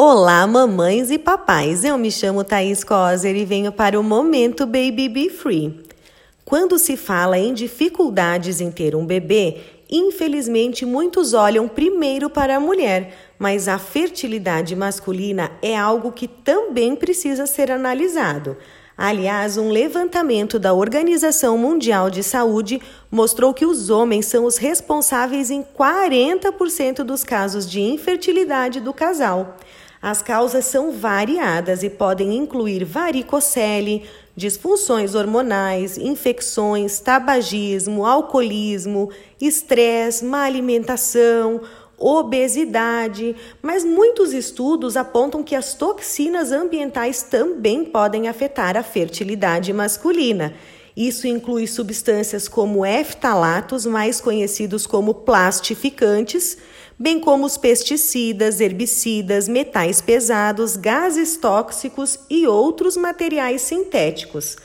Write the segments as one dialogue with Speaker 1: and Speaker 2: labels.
Speaker 1: Olá, mamães e papais. Eu me chamo Thaís Coser e venho para o Momento Baby Be Free. Quando se fala em dificuldades em ter um bebê, infelizmente muitos olham primeiro para a mulher, mas a fertilidade masculina é algo que também precisa ser analisado. Aliás, um levantamento da Organização Mundial de Saúde mostrou que os homens são os responsáveis em 40% dos casos de infertilidade do casal. As causas são variadas e podem incluir varicocele, disfunções hormonais, infecções, tabagismo, alcoolismo, estresse, má alimentação, obesidade, mas muitos estudos apontam que as toxinas ambientais também podem afetar a fertilidade masculina. Isso inclui substâncias como eftalatos, mais conhecidos como plastificantes, bem como os pesticidas, herbicidas, metais pesados, gases tóxicos e outros materiais sintéticos.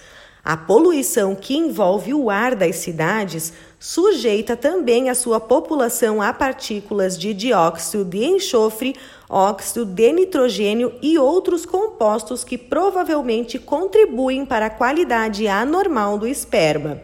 Speaker 1: A poluição que envolve o ar das cidades sujeita também a sua população a partículas de dióxido de enxofre, óxido de nitrogênio e outros compostos que provavelmente contribuem para a qualidade anormal do esperma.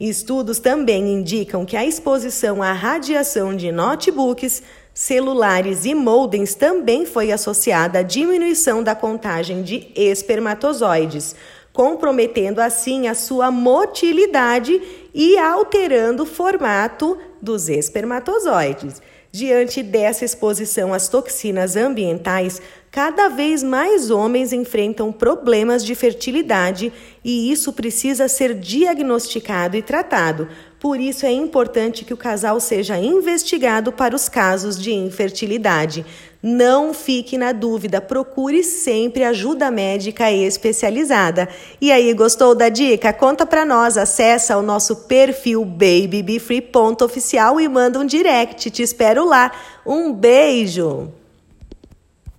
Speaker 1: Estudos também indicam que a exposição à radiação de notebooks, celulares e modems também foi associada à diminuição da contagem de espermatozoides comprometendo assim a sua motilidade e alterando o formato dos espermatozoides. Diante dessa exposição às toxinas ambientais, cada vez mais homens enfrentam problemas de fertilidade e isso precisa ser diagnosticado e tratado. Por isso é importante que o casal seja investigado para os casos de infertilidade. Não fique na dúvida, procure sempre ajuda médica especializada. E aí, gostou da dica? Conta para nós, acessa o nosso perfil babybefree.oficial e manda um direct. Te espero lá. Um beijo!